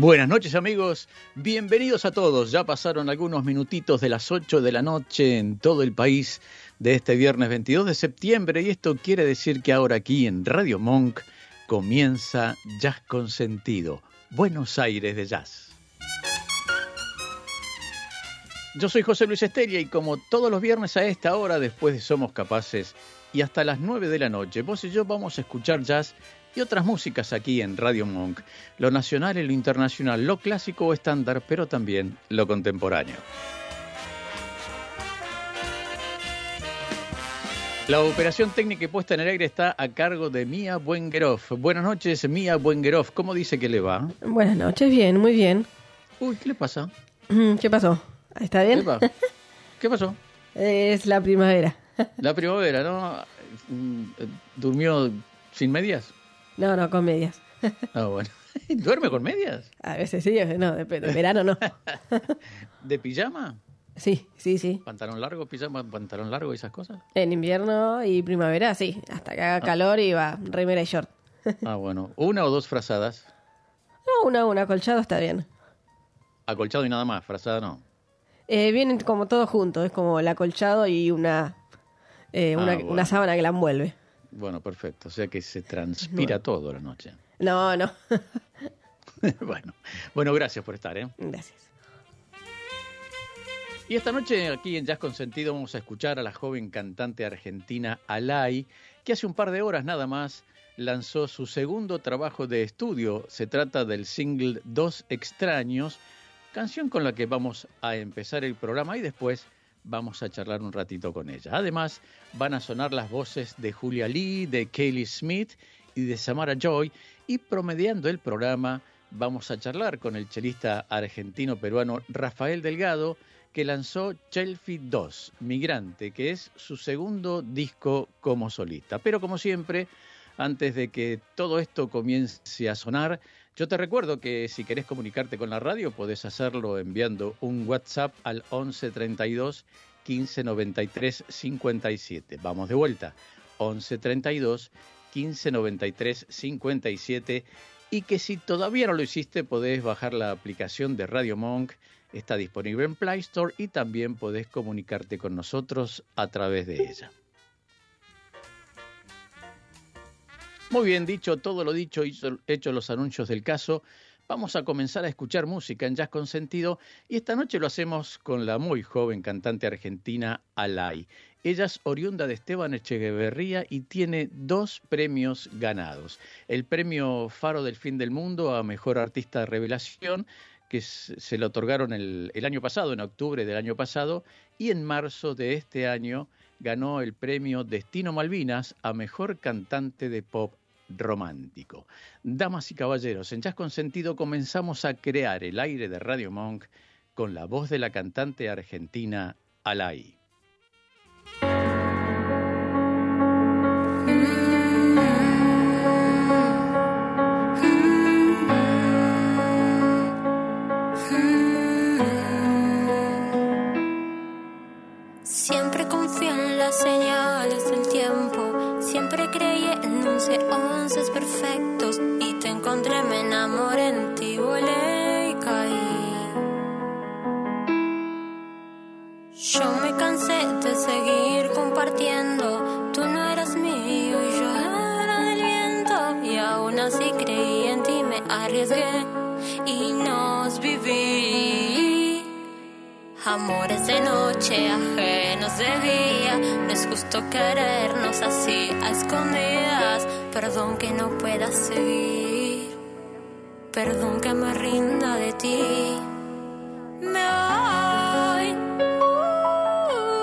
Buenas noches amigos, bienvenidos a todos. Ya pasaron algunos minutitos de las 8 de la noche en todo el país de este viernes 22 de septiembre y esto quiere decir que ahora aquí en Radio Monk comienza Jazz con Sentido, Buenos Aires de Jazz. Yo soy José Luis Estella y como todos los viernes a esta hora, después de Somos Capaces y hasta las 9 de la noche, vos y yo vamos a escuchar jazz y otras músicas aquí en Radio Monk, lo nacional y lo internacional, lo clásico o estándar, pero también lo contemporáneo. La operación técnica y puesta en el aire está a cargo de Mía Buengeroff. Buenas noches, Mía Buengeroff. ¿Cómo dice que le va? Buenas noches, bien, muy bien. Uy, ¿qué le pasa? Mm, ¿Qué pasó? ¿Está bien? ¿Qué pasó? Es la primavera. La primavera, ¿no? Mm, ¿Durmió sin medias? No, no, con medias. Ah, bueno. ¿Duerme con medias? A veces sí, no, depende. Verano no. ¿De pijama? Sí, sí, sí. ¿Pantalón largo, pijama, pantalón largo y esas cosas? En invierno y primavera, sí. Hasta que haga Ah. calor y va remera y short. Ah, bueno. ¿Una o dos frazadas? No, una, una, acolchado está bien. Acolchado y nada más, frazada no. Eh, vienen como todo junto, es como el acolchado y una, eh, Ah, una, bueno. una sábana que la envuelve. Bueno, perfecto. O sea que se transpira todo la noche. No, no. bueno. bueno, gracias por estar, ¿eh? Gracias. Y esta noche aquí en Jazz Consentido vamos a escuchar a la joven cantante argentina Alay, que hace un par de horas nada más lanzó su segundo trabajo de estudio. Se trata del single Dos Extraños, canción con la que vamos a empezar el programa y después vamos a charlar un ratito con ella. Además, van a sonar las voces de Julia Lee, de Kaylee Smith y de Samara Joy y promediando el programa vamos a charlar con el chelista argentino-peruano Rafael Delgado, que lanzó Chelsea 2, Migrante, que es su segundo disco como solista. Pero como siempre, antes de que todo esto comience a sonar, yo te recuerdo que si querés comunicarte con la radio, podés hacerlo enviando un WhatsApp al 11 32 15 93 57. Vamos de vuelta. 11 32 15 93 57 y que si todavía no lo hiciste podés bajar la aplicación de Radio Monk, está disponible en Play Store y también podés comunicarte con nosotros a través de ella. Muy bien, dicho todo lo dicho y hecho los anuncios del caso, vamos a comenzar a escuchar música en Jazz con Sentido y esta noche lo hacemos con la muy joven cantante argentina Alay. Ella es oriunda de Esteban Echeverría y tiene dos premios ganados. El premio Faro del Fin del Mundo a Mejor Artista de Revelación, que se le otorgaron el, el año pasado, en octubre del año pasado, y en marzo de este año ganó el premio Destino Malvinas a Mejor Cantante de Pop Romántico. Damas y caballeros, en Jazz con Sentido comenzamos a crear el aire de Radio Monk con la voz de la cantante argentina Alay. Y nos viví. Amores de noche, ajenos de día. No es justo querernos así a escondidas. Perdón que no pueda seguir. Perdón que me rinda de ti. Me voy.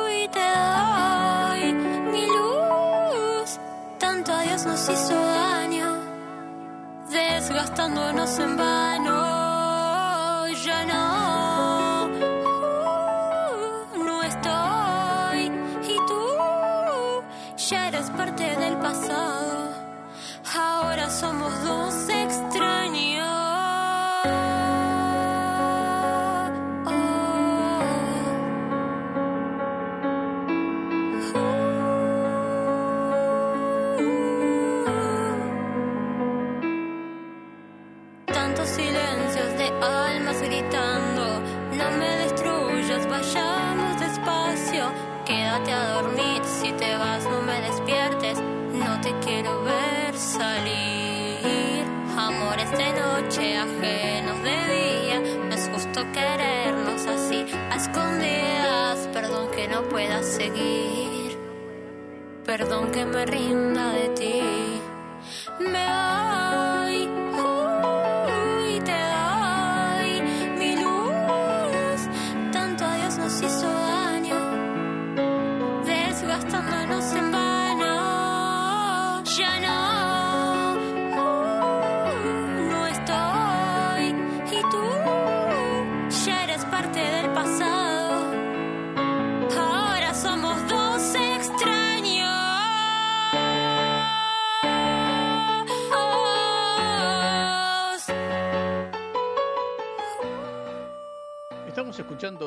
Uy, te doy mi luz. Tanto a Dios nos hizo desgastándonos en vano. Ya no, no estoy. Y tú ya eres parte del pasado.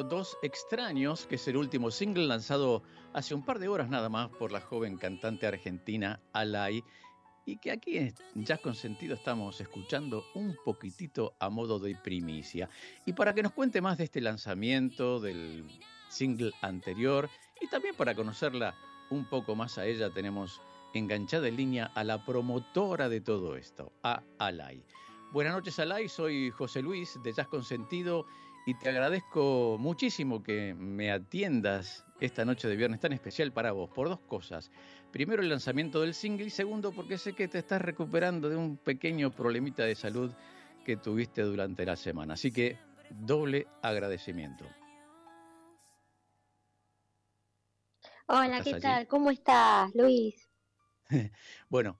Dos Extraños, que es el último single lanzado hace un par de horas nada más por la joven cantante argentina Alay, y que aquí en Jazz con Sentido estamos escuchando un poquitito a modo de primicia. Y para que nos cuente más de este lanzamiento, del single anterior, y también para conocerla un poco más a ella, tenemos enganchada en línea a la promotora de todo esto, a Alay. Buenas noches, Alay. Soy José Luis de Jazz con Sentido y te agradezco muchísimo que me atiendas esta noche de viernes tan especial para vos por dos cosas. Primero, el lanzamiento del single y segundo, porque sé que te estás recuperando de un pequeño problemita de salud que tuviste durante la semana. Así que doble agradecimiento. Hola, ¿Estás ¿qué allí? tal? ¿Cómo estás, Luis? Bueno,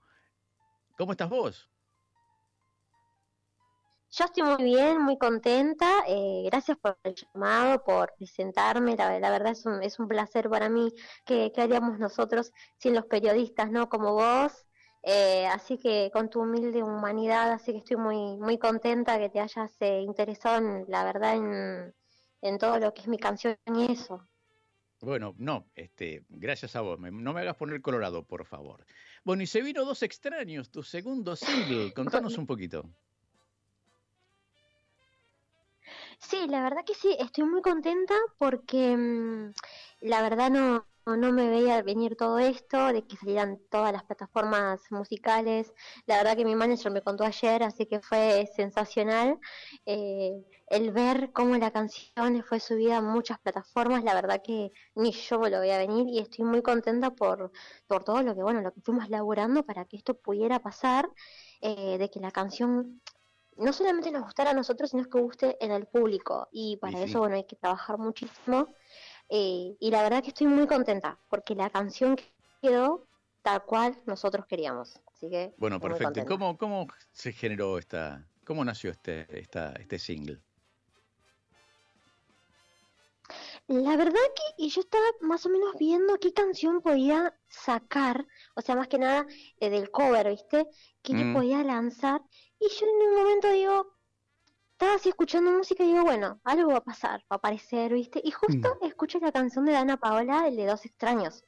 ¿cómo estás vos? Yo estoy muy bien, muy contenta. eh, gracias por el llamado, por presentarme. La, la verdad es un, es un placer para mí que, que haríamos nosotros sin los periodistas, ¿no? Como vos. Eh, así que con tu humilde humanidad, así que estoy muy, muy contenta que te hayas eh, interesado, en, la verdad, en, en todo lo que es mi canción y eso. Bueno, no, este, gracias a vos. Me- no me hagas poner colorado, por favor. Bueno, y se vino Dos Extraños, tu segundo single. Contanos un poquito. Sí, la verdad que sí, estoy muy contenta porque mm, la verdad no, no me veía venir todo esto, de que salieran todas las plataformas musicales. La verdad que mi manager me contó ayer, así que fue sensacional eh, el ver cómo la canción fue subida a muchas plataformas. La verdad que ni yo lo veía venir y estoy muy contenta por, por todo lo que, bueno, lo que fuimos laburando para que esto pudiera pasar, eh, de que la canción no solamente nos gustara a nosotros, sino que guste en el público. Y para Y sí. eso, bueno, hay que trabajar muchísimo. Eh, y la verdad que estoy muy contenta, porque la canción quedó tal cual nosotros queríamos. Así que. Bueno, perfecto. ¿Y contenta. cómo, cómo se generó esta, cómo nació este, esta, este single? La verdad que y yo estaba más o menos viendo qué canción podía sacar, o sea, más que nada eh, del cover, ¿viste? Que yo Mm. podía lanzar. Y yo en un momento digo, estaba así escuchando música y digo, bueno, algo va a pasar, va a aparecer, ¿viste? Y justo escucho la canción de Dana Paola, el de Dos Extraños.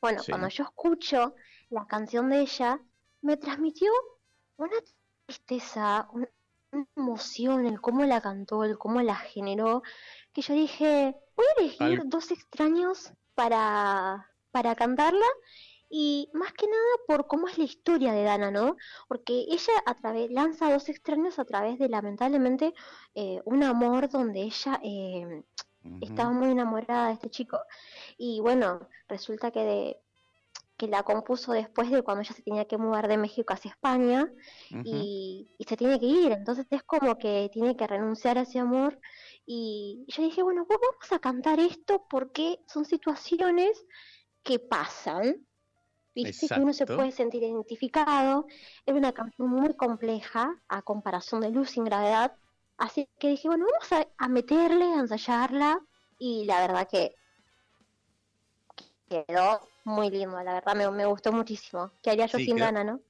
Bueno, Sí. cuando yo escucho la canción de ella, me transmitió una tristeza, un- una emoción, el cómo la cantó, el cómo la generó, que yo dije, voy a elegir Al- dos extraños para, para cantarla y más que nada por cómo es la historia de Dana, ¿no? Porque ella a través, lanza dos extraños a través de lamentablemente eh, un amor donde ella eh, estaba muy enamorada de este chico. Y bueno, resulta que de que la compuso después de cuando ella se tenía que mudar de México hacia España y, y se tiene que ir, entonces es como que tiene que renunciar a ese amor y yo dije, bueno, pues vamos a cantar esto porque son situaciones que pasan, viste, que uno se puede sentir identificado, es una canción muy compleja a comparación de Luz sin Gravedad, así que dije, bueno, vamos a, a meterle, a ensayarla y la verdad que quedó muy lindo, la verdad me, me gustó muchísimo. ¿Qué haría yo Sí, sin quedó- Dana, no?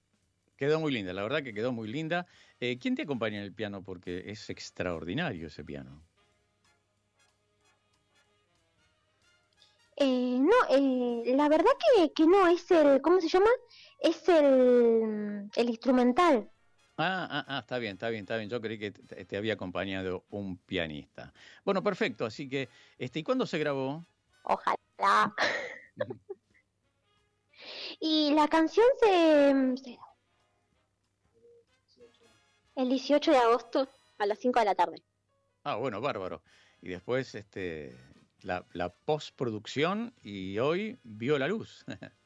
Quedó muy linda, la verdad que quedó muy linda. Eh, ¿Quién te acompaña en el piano? Porque es extraordinario ese piano. Eh, no, eh, la verdad que, que no, es el, ¿cómo se llama? Es el, el instrumental. Ah, ah, ah, está bien, está bien, está bien. Yo creí que te, te había acompañado un pianista. Bueno, perfecto. Así que, este, ¿y cuándo se grabó? Ojalá. y la canción se, se- el 18 de agosto a las 5 de la tarde. Ah, bueno, bárbaro. Y después, este, la, la postproducción y hoy vio la luz.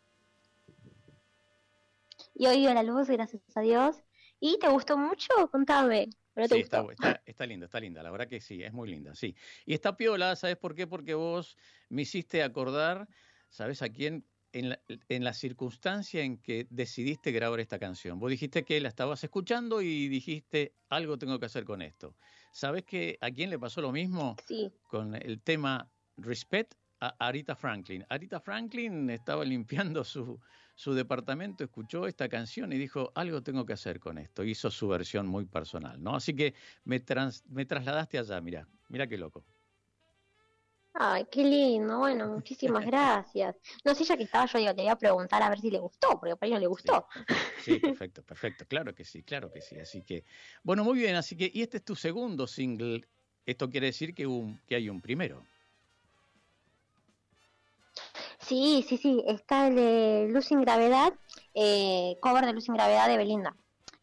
Y hoy vio la luz, gracias a Dios. ¿Y te gustó mucho? Contame. ¿O no te Sí, gustó? está, está, está linda, está linda. La verdad que sí, es muy linda, sí. Y está piola, ¿sabes por qué? Porque vos me hiciste acordar, ¿sabes a quién? En la, en la circunstancia en que decidiste grabar esta canción. Vos dijiste que la estabas escuchando y dijiste, algo tengo que hacer con esto. ¿Sabes que a quién le pasó lo mismo Sí. con el tema Respect? A Arita Franklin. Arita Franklin estaba limpiando su, su departamento, escuchó esta canción y dijo, algo tengo que hacer con esto. Hizo su versión muy personal, ¿no? Así que me, trans- me trasladaste allá, mira, mira qué loco. Ay, qué lindo. Bueno, muchísimas gracias. No sé, ya que estaba yo, digo, le voy a preguntar a ver si le gustó, porque por ahí no le gustó. Sí, perfecto, perfecto. Claro que sí, claro que sí. Así que, bueno, muy bien. Así que, y este es tu segundo single. Esto quiere decir que, un, que hay un primero. Sí, sí, sí. Está el de Luz sin Gravedad, eh, cover de Luz sin Gravedad de Belinda.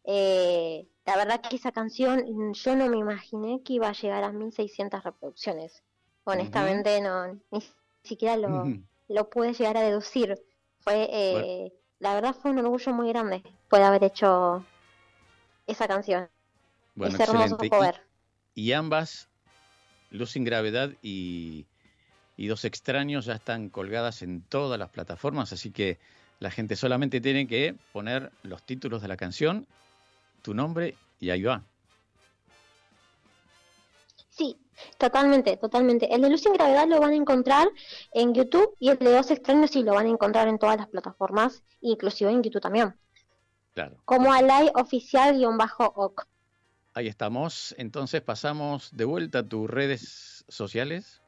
Eh, la verdad que esa canción mm, yo no me imaginé que iba a llegar a 1600 reproducciones. Honestamente, no, ni siquiera lo, lo pude llegar a deducir. Fue, eh, la verdad fue un orgullo muy grande poder haber hecho esa canción. Bueno, ese hermoso excelente. cover. Y, y ambas, Luz sin Gravedad y, y Dos Extraños, ya están colgadas en todas las plataformas, así que la gente solamente tiene que poner los títulos de la canción, tu nombre y ahí va. Sí, totalmente, totalmente. El de Luz sin Gravedad lo van a encontrar en YouTube y el de Dos Extraños sí lo van a encontrar en todas las plataformas, inclusive en YouTube también. Claro. Como Alay Oficial-OC. Ahí estamos. Entonces pasamos de vuelta a tus redes sociales.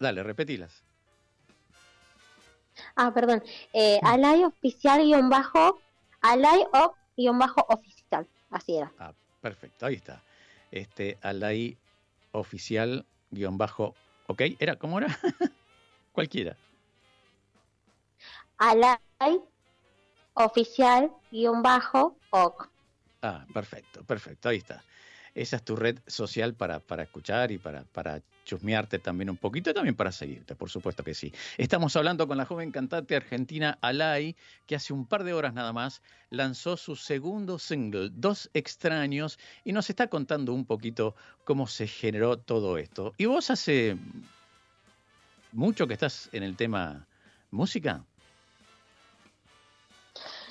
Dale, repetilas. ah, perdón. Eh, Alay Oficial-Bajo, Alay O-Oficial. Así era. Ah, perfecto, ahí está. Este, Alay oficial guion bajo, ok, era, ¿cómo era? Cualquiera. Alay Oficial-OC. Ah, perfecto, perfecto, ahí está. Esa es tu red social para, para escuchar y para, para chusmearte también un poquito y también para seguirte, por supuesto que sí. Estamos hablando con la joven cantante argentina Alay, que hace un par de horas nada más lanzó su segundo single, Dos Extraños, y nos está contando un poquito cómo se generó todo esto. ¿Y vos hace mucho que estás en el tema música?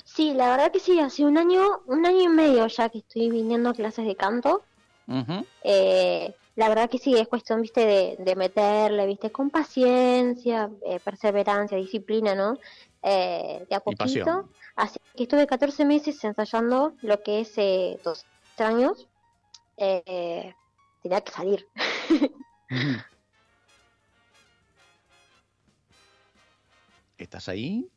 Sí, la verdad que sí, hace un año, un año y medio ya que estoy viniendo a clases de canto. Ujú. Eh, la verdad que sí, es cuestión, viste, de, de meterle, viste, con paciencia, eh, perseverancia, disciplina, ¿no? Eh, de a poquito. Así que estuve 14 meses ensayando lo que es eh, dos años. Eh, tenía que salir. ¿Estás ahí?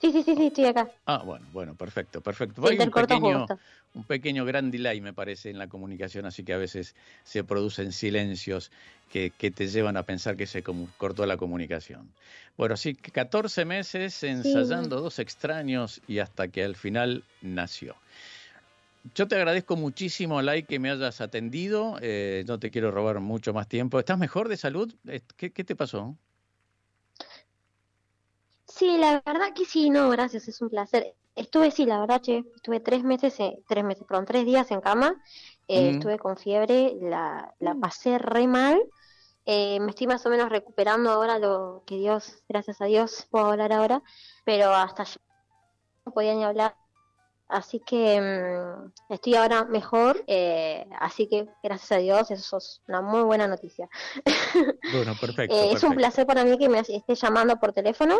Sí, sí, sí, sí, estoy acá. Ah, bueno, bueno, perfecto, perfecto. Hay un pequeño, un pequeño gran delay, me parece, en la comunicación, así que a veces se producen silencios que, que te llevan a pensar que se cortó la comunicación. Bueno, sí, 14 meses ensayando dos extraños y hasta que al final nació. Yo te agradezco muchísimo, Lai, que me hayas atendido. Eh, no te quiero robar mucho más tiempo. ¿Estás mejor de salud? Eh, ¿Qué, qué te pasó? Sí, la verdad que sí, no, gracias, es un placer. Estuve, sí, la verdad, che, estuve tres meses, eh, tres meses, perdón, tres días en cama, eh, Mm. estuve con fiebre, la, la pasé re mal, eh, me estoy más o menos recuperando ahora lo que Dios, gracias a Dios, puedo hablar ahora, pero hasta ayer no podía ni hablar, Así que mm, estoy ahora mejor, eh, así que gracias a Dios, eso es una muy buena noticia. Bueno, perfecto. Eh, es un perfecto. placer para mí que me esté llamando por teléfono.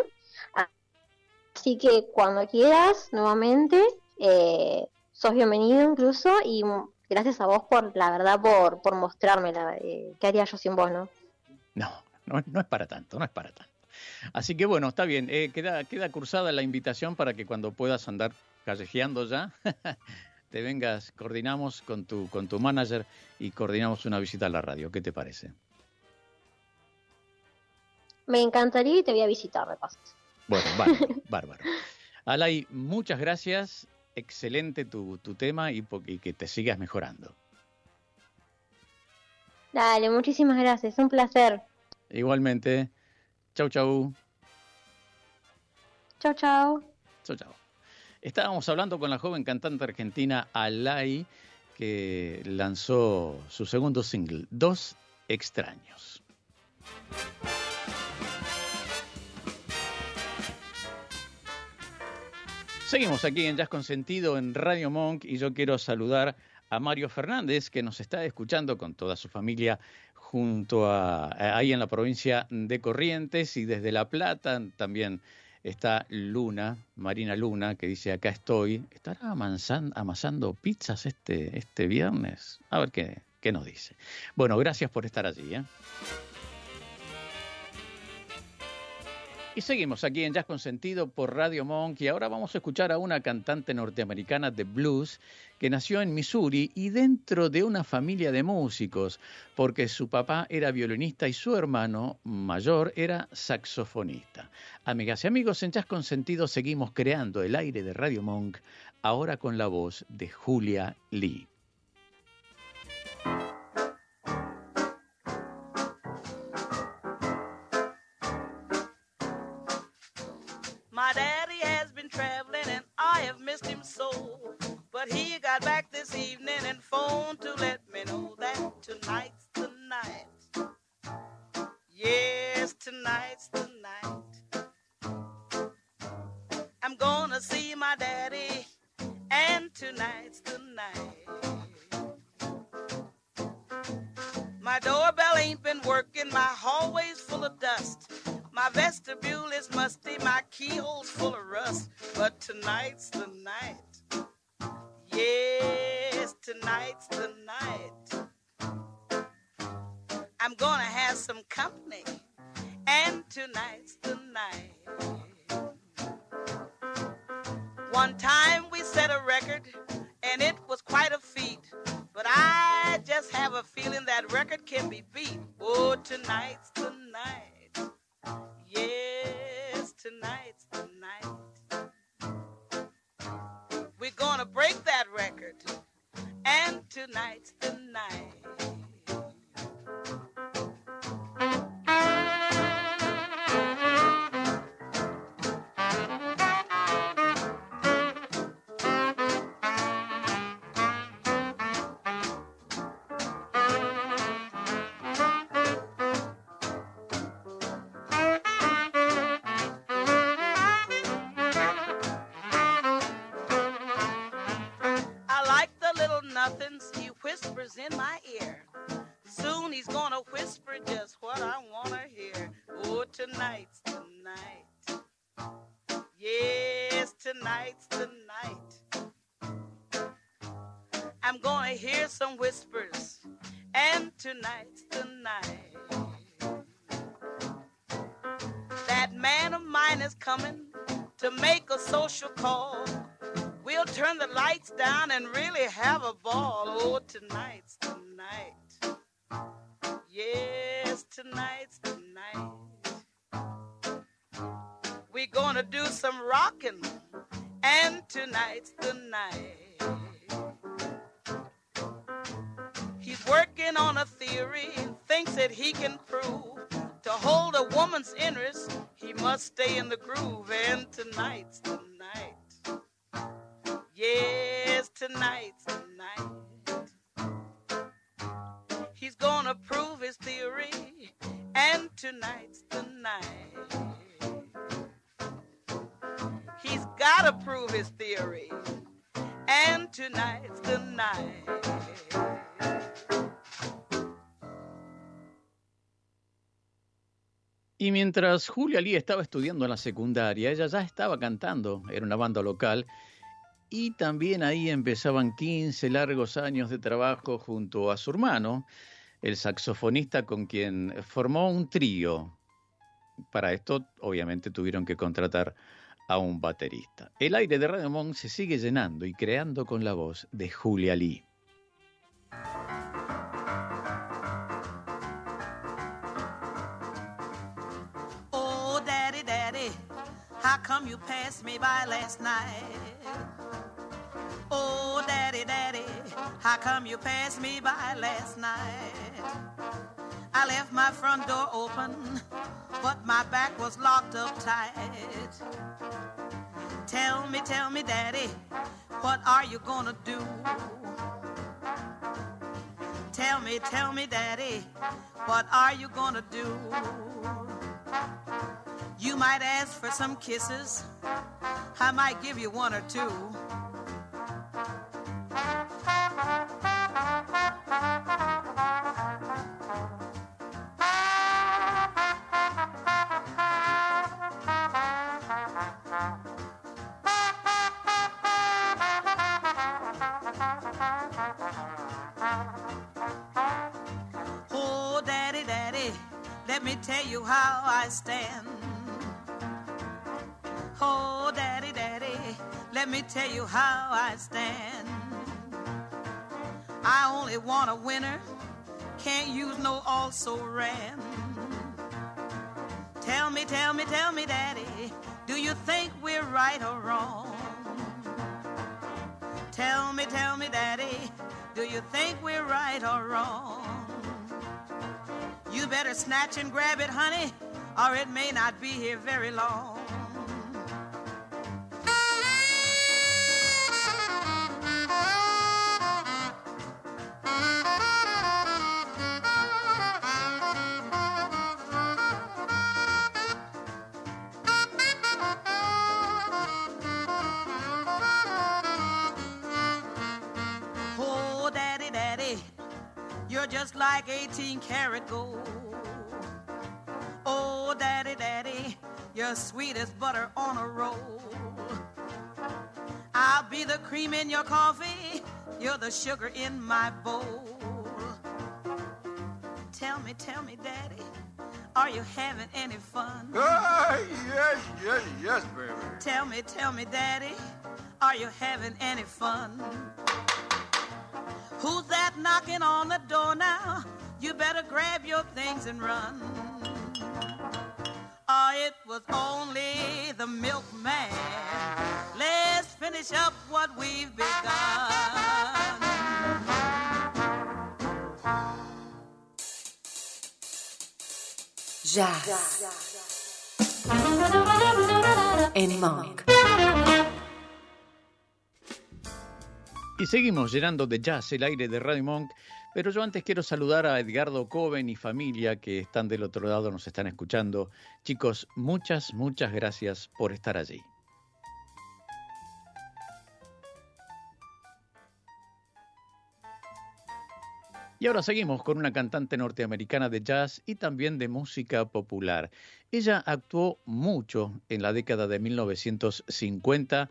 Así que cuando quieras, nuevamente, eh, sos bienvenido incluso y gracias a vos por, la verdad, por, por mostrarme la, eh, qué haría yo sin vos, ¿no? No, no, no es para tanto, no es para tanto. Así que bueno, está bien. eh, queda, queda cursada la invitación para que cuando puedas andar callejeando ya, te vengas, coordinamos con tu, con tu manager y coordinamos una visita a la radio. ¿Qué te parece? Me encantaría y te voy a visitar, de paso. Bueno, bárbaro, bárbaro. Alay, muchas gracias. Excelente tu, tu tema y, que te sigas mejorando. Dale, muchísimas gracias, un placer. Igualmente. Chau, chau. Chao, chao. Chau, chau. Estábamos hablando con la joven cantante argentina Alay, que lanzó su segundo single, Dos Extraños. Seguimos aquí en Jazz Consentido en Radio Monk y yo quiero saludar a Mario Fernández que nos está escuchando con toda su familia junto a ahí en la provincia de Corrientes y desde La Plata también está Luna, Marina Luna, que dice acá estoy. ¿Estará amasando pizzas este, este viernes? A ver qué, qué nos dice. Bueno, gracias por estar allí. ¿eh? Y seguimos aquí en Jazz con Sentido por Radio Monk y ahora vamos a escuchar a una cantante norteamericana de blues que nació en Missouri y dentro de una familia de músicos, porque su papá era violinista y su hermano mayor era saxofonista. Amigas y amigos, en Jazz con Sentido seguimos creando el aire de Radio Monk, ahora con la voz de Julia Lee. Missed him so. But he got back this evening and phoned to let I'm gonna hear some whispers, and tonight's the night. That man of mine is coming to make a social call. We'll turn the lights down and really have a ball. Oh, tonight's the night. Yes, tonight's the night. We're gonna do some rocking, and tonight's the night. Working on a theory and thinks that he can prove to hold a woman's interest, he must stay in the groove, and tonight's the night. Yes, tonight's the night. He's gonna prove his theory, and tonight's the night. He's gotta prove his theory, And tonight's the night. Y mientras Julia Lee estaba estudiando en la secundaria, ella ya estaba cantando, era una banda local, y también ahí empezaban 15 largos años de trabajo junto a su hermano, el saxofonista con quien formó un trío. Para esto, obviamente, tuvieron que contratar a un baterista. El aire de Radio se sigue llenando y creando con la voz de Julia Lee. Come you passed me by last night? Oh, daddy, daddy, how come you passed me by last night? I left my front door open, but my back was locked up tight. Tell me, tell me, daddy, what are you gonna do? Tell me, tell me, daddy, what are you gonna do? You might ask for some kisses, I might give you one or two. Oh, daddy, daddy, let me tell you how I stand. Oh, daddy, daddy, let me tell you how I stand. I only want a winner, can't use no also ran. Tell me, tell me, tell me, daddy, do you think we're right or wrong? Tell me, tell me, daddy, do you think we're right or wrong? You better snatch and grab it, honey, or it may not be here very long. You're just like 18 karat gold. Oh, daddy, daddy, you're sweet as butter on a roll. I'll be the cream in your coffee, you're the sugar in my bowl. Tell me, tell me, daddy, are you having any fun? Ah, yes, yes, yes, baby. Tell me, tell me, daddy, are you having any fun? Who's that knocking on the door now? You better grab your things and run. Oh, it was only the milkman. Let's finish up what we've begun. Jazz. En Monk. Y seguimos llenando de jazz el aire de Radio Monk, pero yo antes quiero saludar a Edgardo Coven y familia que están del otro lado, nos están escuchando. Chicos, muchas, muchas gracias por estar allí. Y ahora seguimos con una cantante norteamericana de jazz y también de música popular. Ella actuó mucho en la década de 1950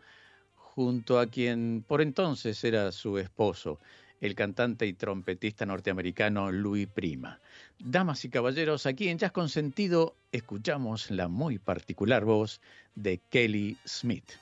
junto a quien por entonces era su esposo, el cantante y trompetista norteamericano Louis Prima. Damas y caballeros, aquí en Jazz Consentido escuchamos la muy particular voz de Kelly Smith.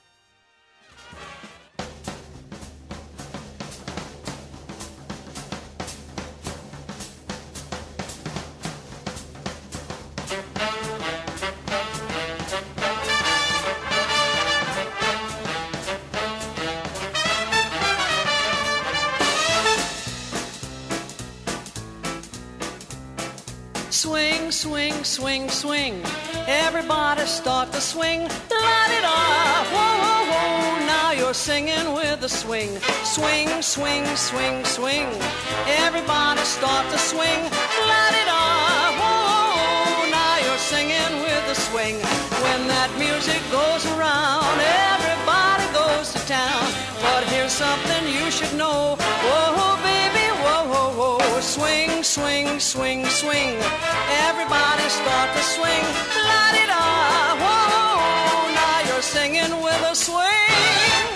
Swing, swing, swing. Everybody start to swing. Light it off. Whoa, whoa, whoa. Now you're singing with the swing. Swing, swing, swing, swing. Everybody start to swing. Light it off. Whoa, whoa, whoa. Now you're singing with the swing. When that music goes around, everybody goes to town. But here's something you should swing, swing, swing. Swing. Everybody start to swing. La di da, whoa, now you're singing with a swing.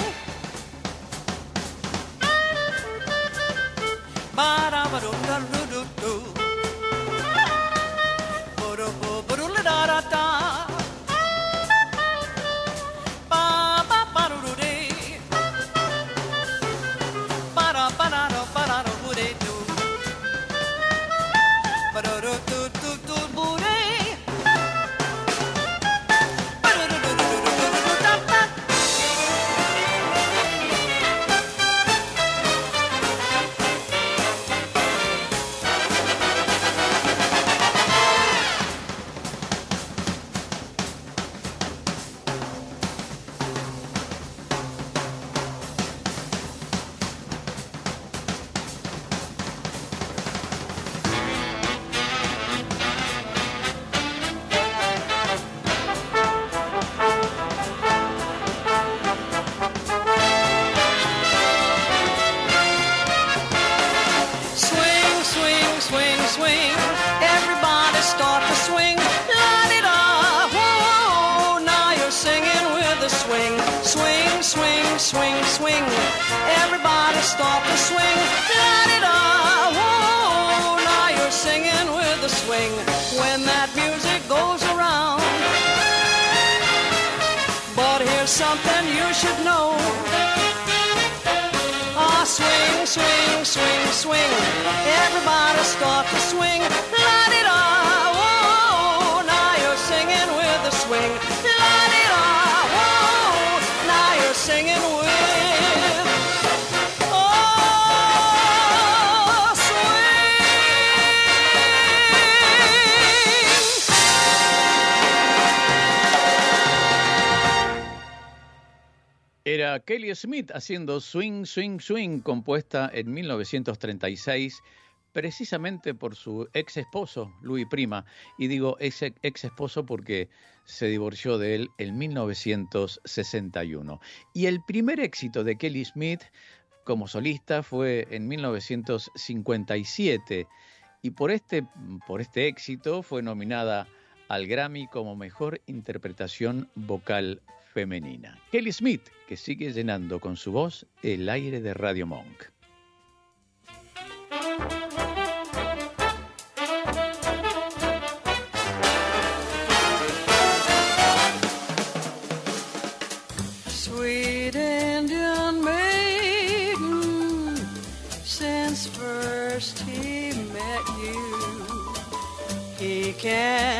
Ba da ba do da should know. Ah, swing, swing, swing, swing. Everybody start to swing. Kelly Smith haciendo Swing, Swing, Swing, compuesta en 1936 precisamente por su ex esposo, Louis Prima. Y digo ese ex esposo porque se divorció de él en 1961. Y el primer éxito de Kelly Smith como solista fue en 1957. Y por este, por este éxito fue nominada al Grammy como mejor interpretación vocal femenina. Kelly Smith, que sigue llenando con su voz el aire de Radio Monk. Can't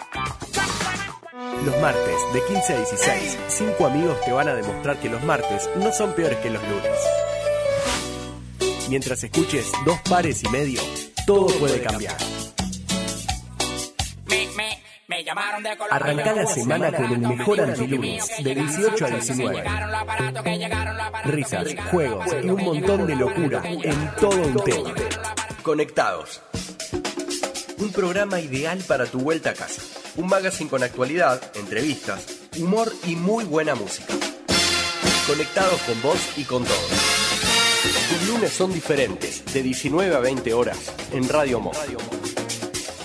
Los martes de 15 a 16, cinco amigos te van a demostrar que los martes no son peores que los lunes. Mientras escuches dos pares y medio, todo puede cambiar. Arranca la semana con el mejor antilunes, de 18 a 19. Risas, juegos y un montón de locura en todo un tema. Conectados. Un programa ideal para tu vuelta a casa. Un magazine con actualidad, entrevistas, humor y muy buena música. Conectados con vos y con todos. Tus lunes son diferentes, de 19 a 20 horas, en Radio Mo.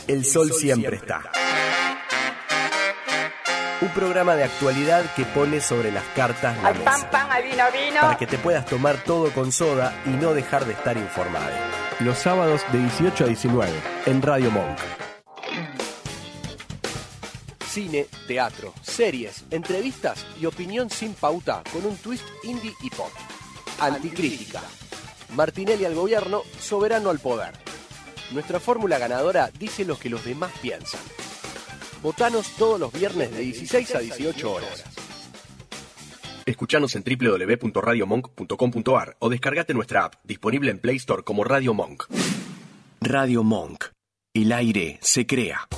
El sol siempre está. Un programa de actualidad que pone sobre las cartas la mesa. Para que te puedas tomar todo con soda y no dejar de estar informado. Los sábados de 18 a 19, en Radio Monk. Cine, teatro, series, entrevistas y opinión sin pauta con un twist indie y pop. Anticrítica. Martinelli al gobierno, soberano al poder. Nuestra fórmula ganadora dice lo que los demás piensan. Votanos todos los viernes de 16 a 18 horas. Escuchanos en www.radiomonk.com.ar o descargate nuestra app, disponible en Play Store como Radio Monk. Radio Monk. El aire se crea.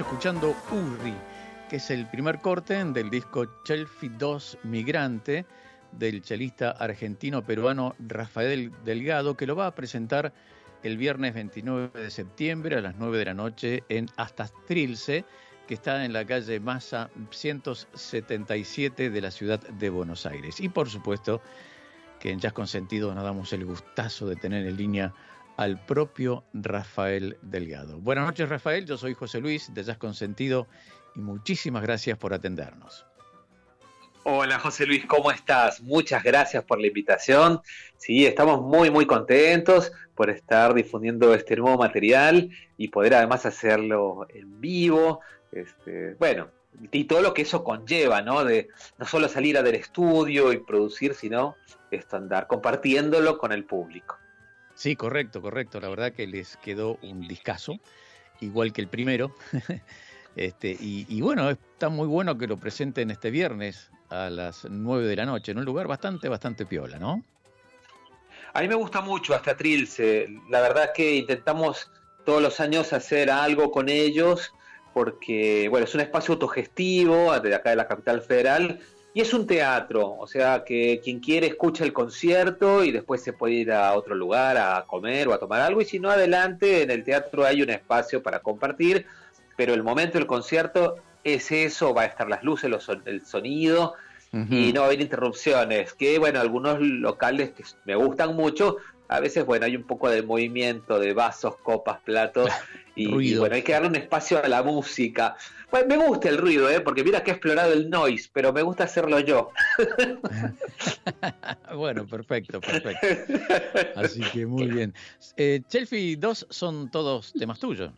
Escuchando Urri, que es el primer corte del disco Chelfi 2 Migrante del chelista argentino-peruano Rafael Delgado, que lo va a presentar el viernes 29 de septiembre a las 9 de la noche en Hasta Trilce, que está en la calle Massa 177 de la ciudad de Buenos Aires. Y por supuesto que en Jazz Consentido nos damos el gustazo de tener en línea al propio Rafael Delgado. Buenas noches Rafael, yo soy José Luis de Jazz Consentido y muchísimas gracias por atendernos. Hola José Luis, ¿cómo estás? Muchas gracias por la invitación. Sí, estamos muy, muy contentos por estar difundiendo este nuevo material y poder además hacerlo en vivo. Este, bueno, y todo lo que eso conlleva, ¿no? De no solo salir a del estudio y producir, sino esto andar compartiéndolo con el público. Sí, correcto, correcto. La verdad que les quedó un discazo, igual que el primero. este, y, bueno, está muy bueno que lo presenten este viernes a las 9 de la noche, en un lugar bastante, bastante piola, ¿no? A mí me gusta mucho hasta Trilce. La verdad que intentamos todos los años hacer algo con ellos porque, bueno, es un espacio autogestivo de acá de la capital federal y es un teatro, o sea que quien quiere escucha el concierto y después se puede ir a otro lugar a comer o a tomar algo. Y si no adelante en el teatro hay un espacio para compartir, pero el momento del concierto es eso, va a estar las luces, los, el sonido y no va a haber interrupciones, que bueno, algunos locales que me gustan mucho, a veces bueno, hay un poco de movimiento de vasos, copas, platos y, bueno, hay que darle un espacio a la música. Bueno, me gusta el ruido, ¿eh? porque mira que he explorado el noise, pero me gusta hacerlo yo. bueno, perfecto, perfecto. Así que muy bien. Eh, Chelfi 2 son todos temas tuyos.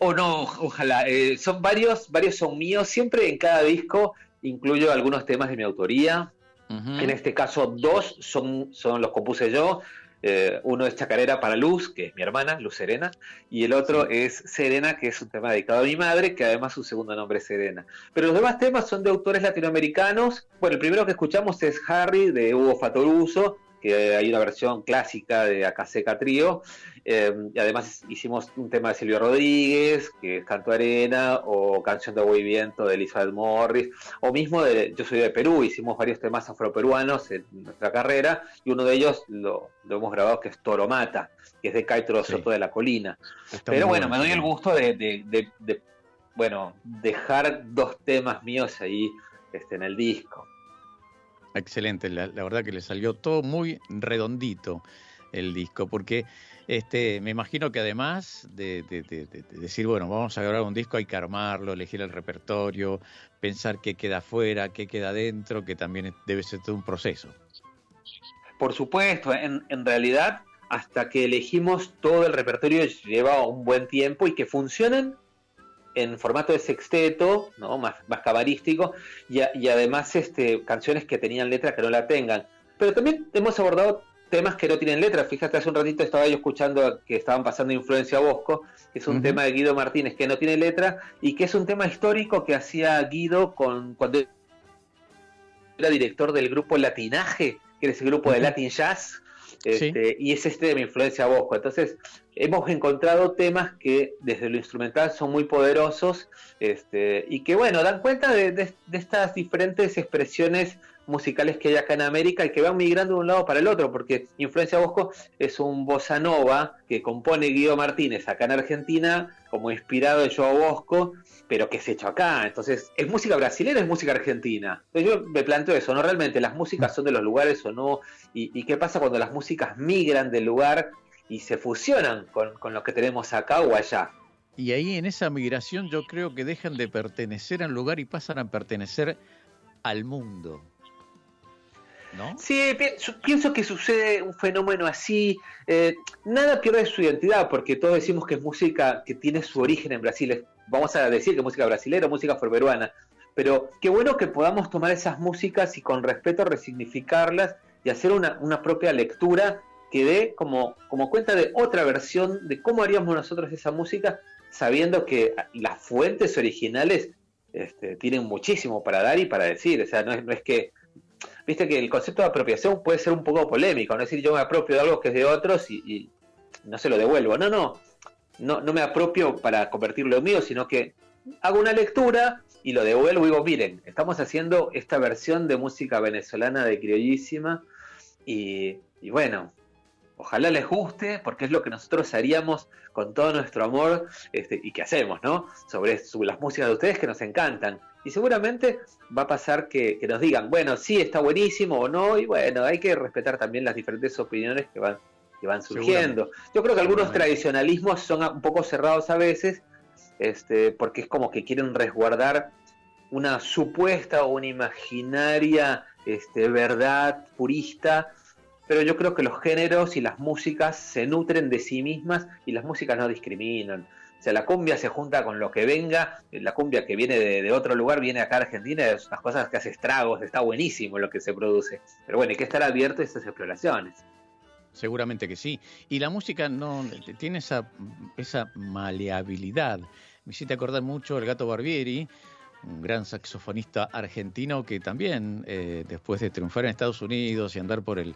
O no, ojalá. Eh, son varios, varios son míos. Siempre en cada disco incluyo algunos temas de mi autoría. En este caso, dos son, son los compuse yo. Eh, uno es Chacarera para Luz, que es mi hermana, Luz Serena, y el otro es Serena, que es un tema dedicado a mi madre, que además su segundo nombre es Serena. Pero los demás temas son de autores latinoamericanos. Bueno, el primero que escuchamos es Harry, de Hugo Fatoruso, que hay una versión clásica de Acaseca Trío, eh, y además hicimos un tema de Silvio Rodríguez, que es Canto Arena, o Canción de Agua y Viento de Elizabeth Morris, o mismo de Yo soy de Perú, hicimos varios temas afroperuanos en nuestra carrera, y uno de ellos lo, hemos grabado que es Toro Mata, que es de Caetro Soto de la Colina. Pero bueno, me doy el gusto de, bueno, dejar dos temas míos ahí este, en el disco. Excelente, la, verdad que le salió todo muy redondito el disco, porque este, me imagino que además de, decir, bueno, vamos a grabar un disco, hay que armarlo, elegir el repertorio, pensar qué queda afuera, qué queda dentro, que también debe ser todo un proceso. Por supuesto, en, en realidad, hasta que elegimos todo el repertorio lleva un buen tiempo y que funcionen en formato de sexteto, ¿no? más, más cabarístico, y, y, además este, canciones que tenían letra que no la tengan. Pero también hemos abordado temas que no tienen letra. Fíjate, hace un ratito estaba yo escuchando que estaban pasando Influencia Bosco, que es un tema de Guido Martínez que no tiene letra y que es un tema histórico que hacía Guido con, cuando era director del grupo Latinaje, que era ese grupo de Latin Jazz. Este, y es este de mi influencia Bosco. Entonces, hemos encontrado temas que desde lo instrumental son muy poderosos este, y que, bueno, dan cuenta de, estas diferentes expresiones musicales que hay acá en América y que van migrando de un lado para el otro, porque Influencia Bosco es un bossa nova que compone Guido Martínez acá en Argentina, como inspirado de Joao Bosco, pero que es hecho acá. Entonces, ¿es música brasileña o es música argentina? Entonces yo me planteo eso, ¿no? Realmente las músicas son de los lugares o no, y, qué pasa cuando las músicas migran del lugar y se fusionan con, con lo que tenemos acá o allá. Y ahí en esa migración yo creo que dejan de pertenecer al lugar y pasan a pertenecer al mundo. ¿No? Sí, pienso que sucede un fenómeno así. Eh, nada pierde su identidad, porque todos decimos que es música que tiene su origen en Brasil. Vamos a decir que música brasileña o música afroperuana. Pero qué bueno que podamos tomar esas músicas y con respeto resignificarlas y hacer una, una propia lectura que dé como, como cuenta de otra versión de cómo haríamos nosotros esa música, sabiendo que las fuentes originales este, tienen muchísimo para dar y para decir. O sea, no es, no es que. Viste que el concepto de apropiación puede ser un poco polémico, no es decir, yo me apropio de algo que es de otros y, no se lo devuelvo. No, no, no, no me apropio para convertirlo en mío, sino que hago una lectura y lo devuelvo y digo, miren, estamos haciendo esta versión de música venezolana de criollísima y, y bueno, Ojalá les guste, porque es lo que nosotros haríamos con todo nuestro amor este, y que hacemos, ¿no? Sobre, las músicas de ustedes que nos encantan. Y seguramente va a pasar que, que, nos digan, bueno, sí, está buenísimo o no, y bueno, hay que respetar también las diferentes opiniones que van que van surgiendo. Yo creo que algunos tradicionalismos son un poco cerrados a veces, este, porque es como que quieren resguardar una supuesta o una imaginaria este, verdad purista, pero yo creo que los géneros y las músicas se nutren de sí mismas y las músicas no discriminan. O sea, la cumbia se junta con lo que venga, la cumbia que viene de, otro lugar viene acá a Argentina, es unas cosas que hace estragos, está buenísimo lo que se produce. Pero bueno, hay que estar abierto a estas exploraciones. Seguramente que sí. Y la música no tiene esa, esa maleabilidad. Me hiciste acordar mucho el gato Barbieri, un gran saxofonista argentino que también, eh, después de triunfar en Estados Unidos y andar por el,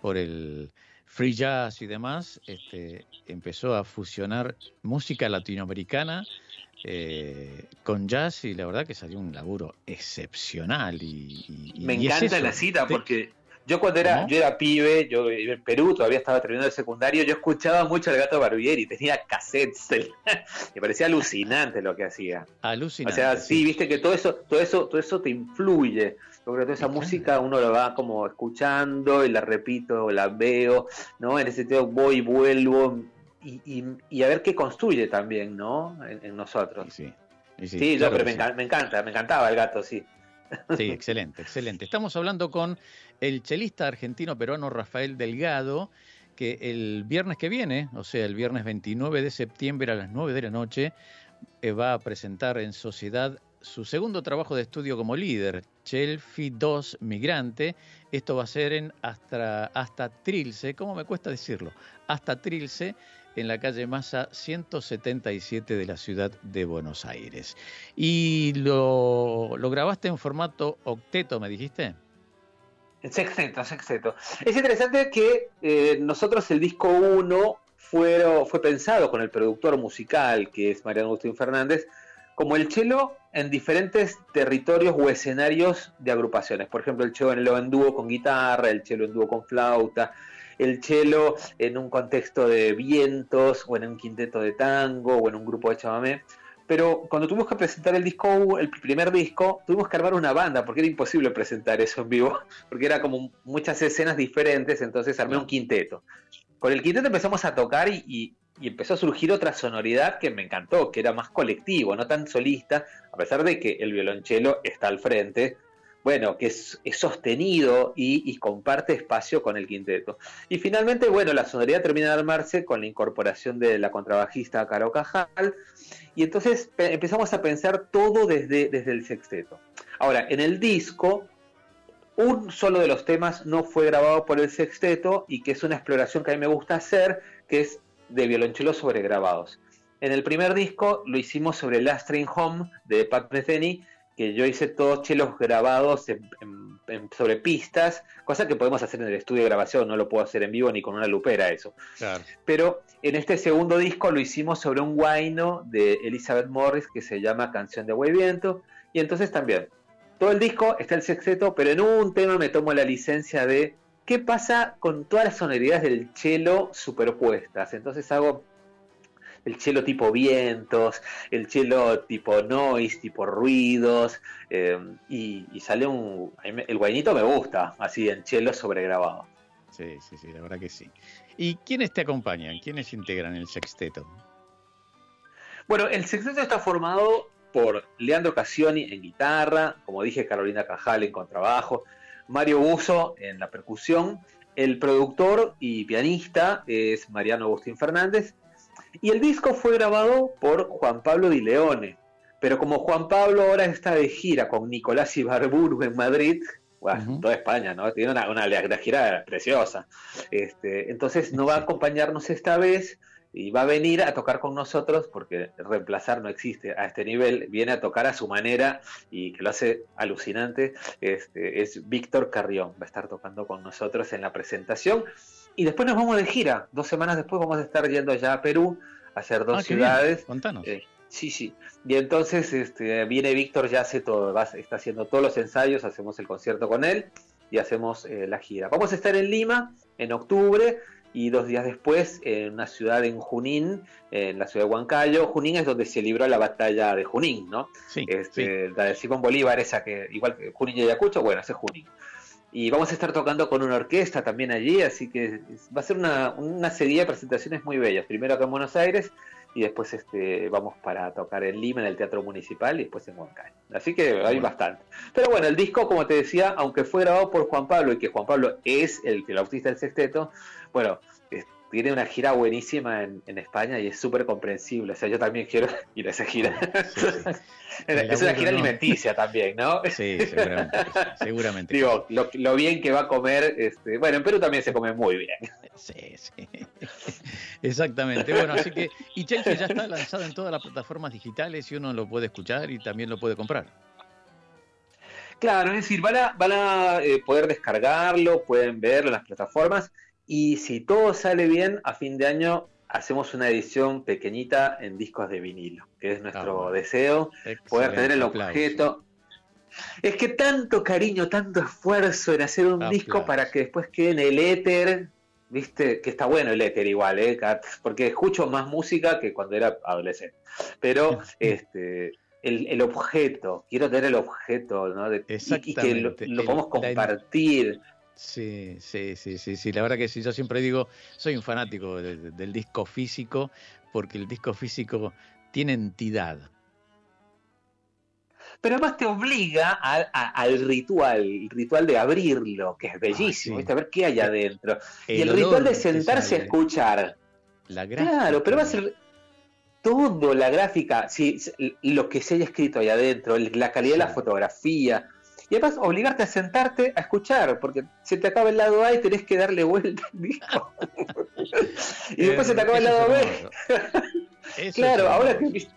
por el free jazz y demás, este, empezó a fusionar música latinoamericana eh, con jazz y la verdad que salió un laburo excepcional. Y, Me encanta la cita porque yo cuando era, yo era pibe, yo en Perú, todavía estaba terminando el secundario, yo escuchaba mucho al gato Barbieri, tenía cassettes, me parecía alucinante lo que hacía. Alucinante. O sea, sí, viste que todo eso, todo eso, todo eso te influye. Yo creo que toda esa música uno la va como escuchando y la repito, la veo, ¿no? En ese sentido voy y vuelvo y, y, a ver qué construye también, ¿no? En, nosotros. Sí, sí, yo, pero me, me encanta, me encantaba el gato, sí. Sí, excelente, excelente. Estamos hablando con el chelista argentino-peruano Rafael Delgado, que el viernes que viene, o sea, el viernes 29 de septiembre a las 9 de la noche, eh, va a presentar en Sociedad su segundo trabajo de estudio como líder, Chelfi 2 Migrante. Esto va a ser en hasta, hasta Trilce, ¿cómo me cuesta decirlo? Hasta Trilce, en la calle Massa 177 de la ciudad de Buenos Aires. Y lo, grabaste en formato octeto, me dijiste. Sexteto, sexteto. Es interesante que eh, nosotros el disco 1 fue, fue pensado con el productor musical, que es Mariano Agustín Fernández, como el chelo en diferentes territorios o escenarios de agrupaciones. Por ejemplo, el chelo en dúo con guitarra, el chelo en dúo con flauta, el chelo en un contexto de vientos, o en un quinteto de tango, o en un grupo de chamamé. Pero cuando tuvimos que presentar el disco, el primer disco, tuvimos que armar una banda, porque era imposible presentar eso en vivo, porque era como muchas escenas diferentes, entonces armé un quinteto. Con el quinteto empezamos a tocar y, empezó a surgir otra sonoridad que me encantó, que era más colectivo, no tan solista, a pesar de que el violonchelo está al frente, bueno, que es, sostenido y, comparte espacio con el quinteto. Y finalmente, bueno, la sonoridad termina de armarse con la incorporación de la contrabajista Caro Cajal y entonces empezamos a pensar todo desde, desde el sexteto. Ahora, en el disco, un solo de los temas no fue grabado por el sexteto y que es una exploración que a mí me gusta hacer, que es de violonchelo sobre grabados. En el primer disco lo hicimos sobre Last Train Home de Pat Metheny que yo hice todos chelos grabados sobre pistas, cosa que podemos hacer en el estudio de grabación, no lo puedo hacer en vivo ni con una lupera eso. Pero en este segundo disco lo hicimos sobre un guayno de Elizabeth Morris que se llama Canción de Agua Viento, y entonces también, todo el disco está el sexteto, pero en un tema me tomo la licencia de qué pasa con todas las sonoridades del chelo superpuestas. Entonces hago el chelo tipo vientos, el chelo tipo noise, tipo ruidos, eh, y, sale un... El guainito me gusta, así en chelo sobregrabado. Sí, sí, sí, la verdad que sí. ¿Y quiénes te acompañan? ¿Quiénes integran el sexteto? Bueno, el sexteto está formado por Leandro Cassioni en guitarra, como dije, Carolina Cajal en contrabajo, Mario Buzo en la percusión, el productor y pianista es Mariano Agustín Fernández y el disco fue grabado por Juan Pablo Di Leone. Pero como Juan Pablo ahora está de gira con Nicolás Ibarburu en Madrid, bueno, toda España, ¿no? Tiene una, una, gira preciosa. Este, entonces no va a acompañarnos esta vez y va a venir a tocar con nosotros porque reemplazar no existe a este nivel. Viene a tocar a su manera y que lo hace alucinante. Este, es Víctor Carrión. Va a estar tocando con nosotros en la presentación. Y después nos vamos de gira. Dos semanas después vamos a estar yendo ya a Perú a hacer dos ah, ciudades. Contanos. Eh, sí, sí. Y entonces este, viene Víctor, ya hace todo, va, está haciendo todos los ensayos, hacemos el concierto con él y hacemos eh, la gira. Vamos a estar en Lima en octubre y dos días después en una ciudad en Junín, en la ciudad de Huancayo. Junín es donde se libró la batalla de Junín, ¿no? Sí, este, La de Simón Bolívar, esa que, igual que Junín y Ayacucho, bueno, ese es Junín. Y vamos a estar tocando con una orquesta también allí, así que va a ser una, una serie de presentaciones muy bellas. Primero acá en Buenos Aires y después este, vamos para tocar en Lima, en el Teatro Municipal y después en Huancayo. Así que hay bastante. Pero bueno, el disco, como te decía, aunque fue grabado por Juan Pablo y que Juan Pablo es el, el autista del sexteto, bueno, tiene una gira buenísima en, España y es súper comprensible. O sea, yo también quiero ir a esa gira. es una gira alimenticia también, ¿no? Sí, seguramente. seguramente. Digo, lo, bien que va a comer. Este, bueno, en Perú también se come muy bien. Sí, sí. Exactamente. Bueno, así que. Y Chelsea ya está lanzado en todas las plataformas digitales y uno lo puede escuchar y también lo puede comprar. Claro, es decir, van a, van a eh, poder descargarlo, pueden verlo en las plataformas y si todo sale bien, a fin de año hacemos una edición pequeñita en discos de vinilo, que es nuestro ah, deseo, poder tener el objeto. Es que tanto cariño, tanto esfuerzo en hacer un disco para que después quede en el éter, viste, que está bueno el éter igual, ¿eh? porque escucho más música que cuando era adolescente. Pero este el, objeto, quiero tener el objeto, ¿no? y, que lo, lo podamos compartir. Sí, sí, sí, sí, sí. La verdad que sí, yo siempre digo, soy un fanático del disco físico, porque el disco físico tiene entidad. Pero además te obliga al ritual, el ritual de abrirlo, que es bellísimo, a ver qué hay adentro. y el ritual de sentarse a escuchar. La gráfica. Claro, pero va a ser todo, la gráfica, sí, lo que se haya escrito ahí adentro, la calidad de la fotografía, y además obligarte a sentarte a escuchar, porque se te acaba el lado A y tenés que darle vuelta al disco. y después se te acaba el lado B. claro, ahora que...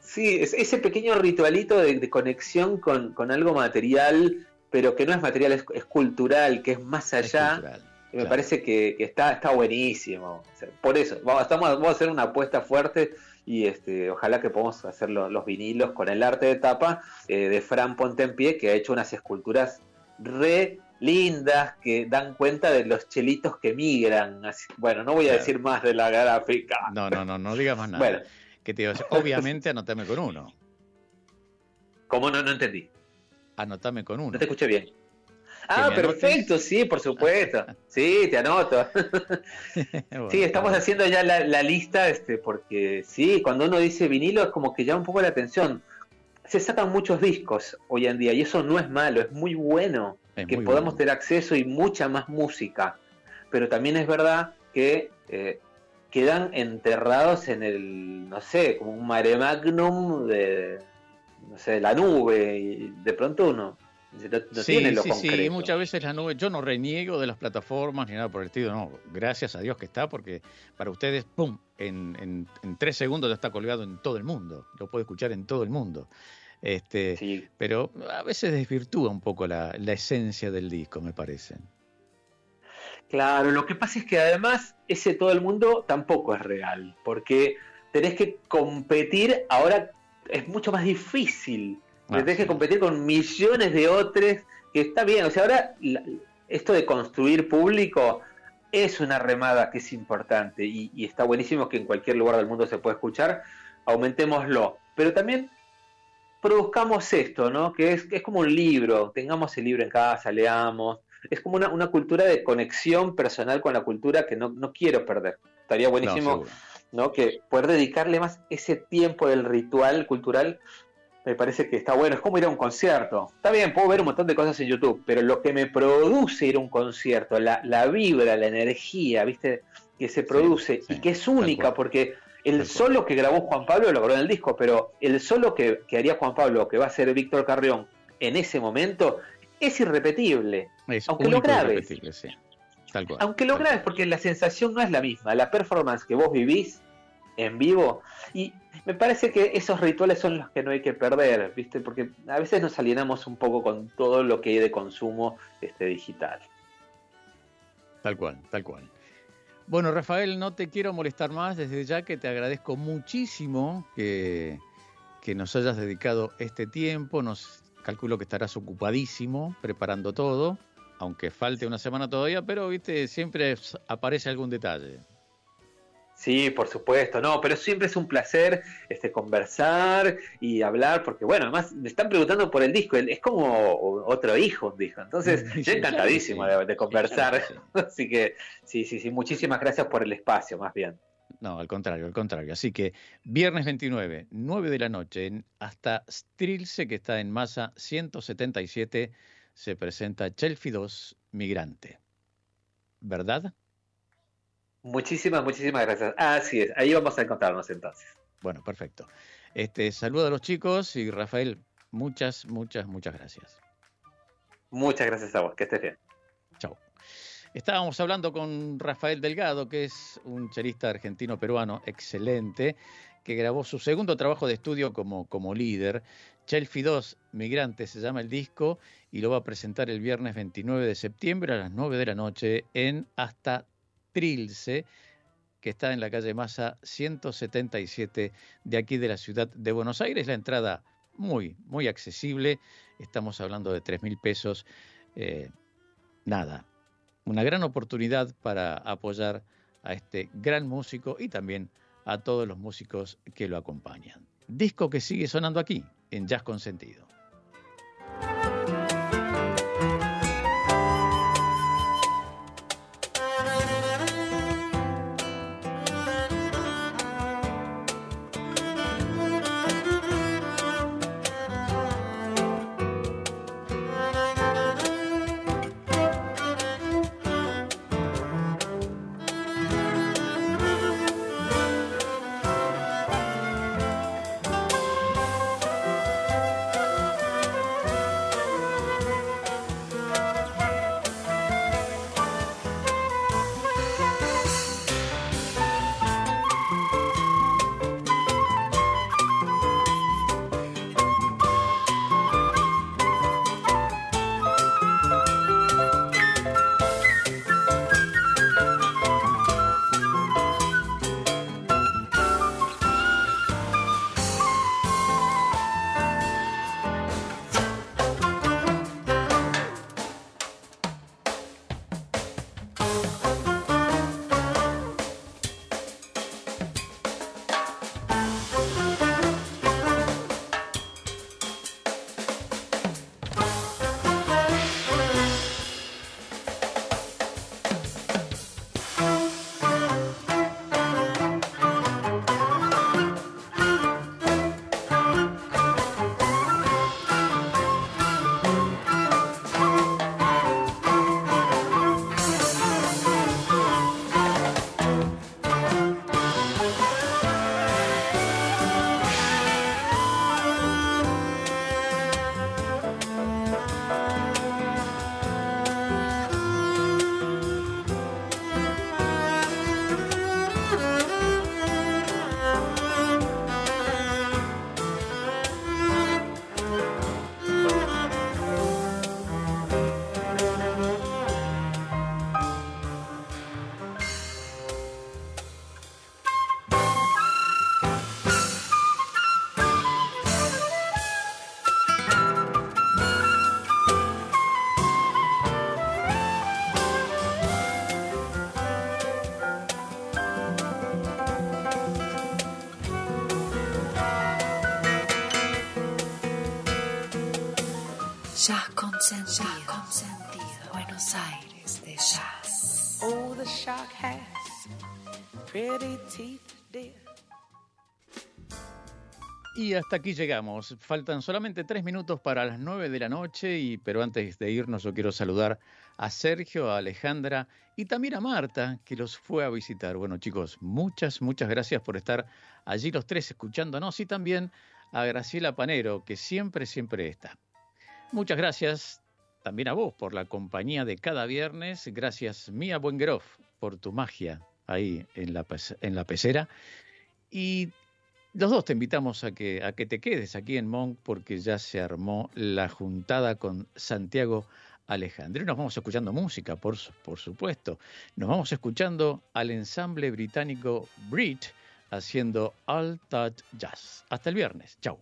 Sí, es ese pequeño ritualito de, conexión con, algo material, pero que no es material, es, cultural, que es más allá. me parece que, está, está buenísimo. por eso, vamos, estamos, vamos a hacer una apuesta fuerte y este, ojalá que podamos hacer los, vinilos con el arte de tapa eh, de Fran Pontempié, que ha hecho unas esculturas re lindas que dan cuenta de los chelitos que migran. bueno, no voy a decir más de la gráfica. No, no, no, no digas más nada. Bueno. Que te obviamente anotame con uno. ¿Cómo no? No entendí. Anotame con uno. No te escuché bien. Ah, perfecto, sí, por supuesto. Sí, te anoto. sí, estamos haciendo ya la, lista, este, porque sí, cuando uno dice vinilo es como que llama un poco la atención. Se sacan muchos discos hoy en día y eso no es malo, es muy bueno que podamos tener acceso y mucha más música. Pero también es verdad que eh, quedan enterrados en el, no sé, como un mare magnum de, no sé, la nube y de pronto uno sí, sí, sí, muchas veces la nube, yo no reniego de las plataformas ni nada por el estilo, no, gracias a Dios que está, porque para ustedes, ¡pum!, en, tres segundos ya está colgado en todo el mundo, lo puede escuchar en todo el mundo. Este, Pero a veces desvirtúa un poco la, la esencia del disco, me parece. Claro, lo que pasa es que además ese todo el mundo tampoco es real, porque tenés que competir, ahora es mucho más difícil Ah, que competir con millones de otros, que está bien, o sea, ahora esto de construir público es una remada que es importante y, está buenísimo que en cualquier lugar del mundo se pueda escuchar, aumentémoslo, pero también produzcamos esto, ¿no? Que es, es como un libro, tengamos el libro en casa, leamos, es como una, cultura de conexión personal con la cultura que no, quiero perder. Estaría buenísimo, no, Que poder dedicarle más ese tiempo del ritual cultural me parece que está bueno. Es como ir a un concierto. Está bien, puedo ver un montón de cosas en YouTube, pero lo que me produce ir a un concierto, la, vibra, la energía, ¿viste? Que se produce y que es única, porque el solo que grabó Juan Pablo lo grabó en el disco, pero el solo que, haría Juan Pablo, que va a ser Víctor Carrión en ese momento, es irrepetible. aunque lo grabes. Aunque lo grabes, porque la sensación no es la misma. La performance que vos vivís en vivo. Y me parece que esos rituales son los que no hay que perder, ¿viste? Porque a veces nos alienamos un poco con todo lo que hay de consumo este, digital. Tal cual, tal cual. Bueno, Rafael, no te quiero molestar más desde ya que te agradezco muchísimo que, que nos hayas dedicado este tiempo. Nos calculo que estarás ocupadísimo preparando todo, aunque falte una semana todavía, pero viste, siempre aparece algún detalle. Sí, por supuesto, no, pero siempre es un placer este, conversar y hablar, porque bueno, además me están preguntando por el disco, es como otro hijo, dijo, entonces yo encantadísimo de, conversar, así que sí, sí, sí, muchísimas gracias por el espacio, más bien. No, al contrario, al contrario. Así que viernes 29, 9 de la noche, en hasta Strilce, que está en masa 177, se presenta Chelsea 2 Migrante. ¿Verdad? Muchísimas, muchísimas gracias. Así es, ahí vamos a encontrarnos entonces. Bueno, perfecto. Este, saludo a los chicos y Rafael, muchas, muchas, muchas gracias. Muchas gracias a vos, que estés bien. Chao. Estábamos hablando con Rafael Delgado, que es un chelista argentino-peruano excelente, que grabó su segundo trabajo de estudio como, como líder. Chelfi 2, Migrante, se llama el disco, y lo va a presentar el viernes 29 de septiembre a las 9 de la noche en Hasta Trilce, que está en la calle Massa 177 de aquí de la ciudad de Buenos Aires. La entrada muy, muy accesible. Estamos hablando de 3 mil pesos. Eh, nada, una gran oportunidad para apoyar a este gran músico y también a todos los músicos que lo acompañan. Disco que sigue sonando aquí, en Jazz con Sentido. Y hasta aquí llegamos. Faltan solamente tres minutos para las nueve de la noche, y, pero antes de irnos yo quiero saludar a Sergio, a Alejandra y también a Marta, que los fue a visitar. Bueno chicos, muchas, muchas gracias por estar allí los tres escuchándonos y también a Graciela Panero, que siempre, siempre está. Muchas gracias también a vos por la compañía de cada viernes. Gracias Mía Buengeroff por tu magia ahí en la, en la pecera. Y los dos te invitamos a que, a que te quedes aquí en Monk porque ya se armó la juntada con Santiago Alejandro. Y nos vamos escuchando música, por, por supuesto. Nos vamos escuchando al ensamble británico Brit haciendo All Touch Jazz. Hasta el viernes. Chau.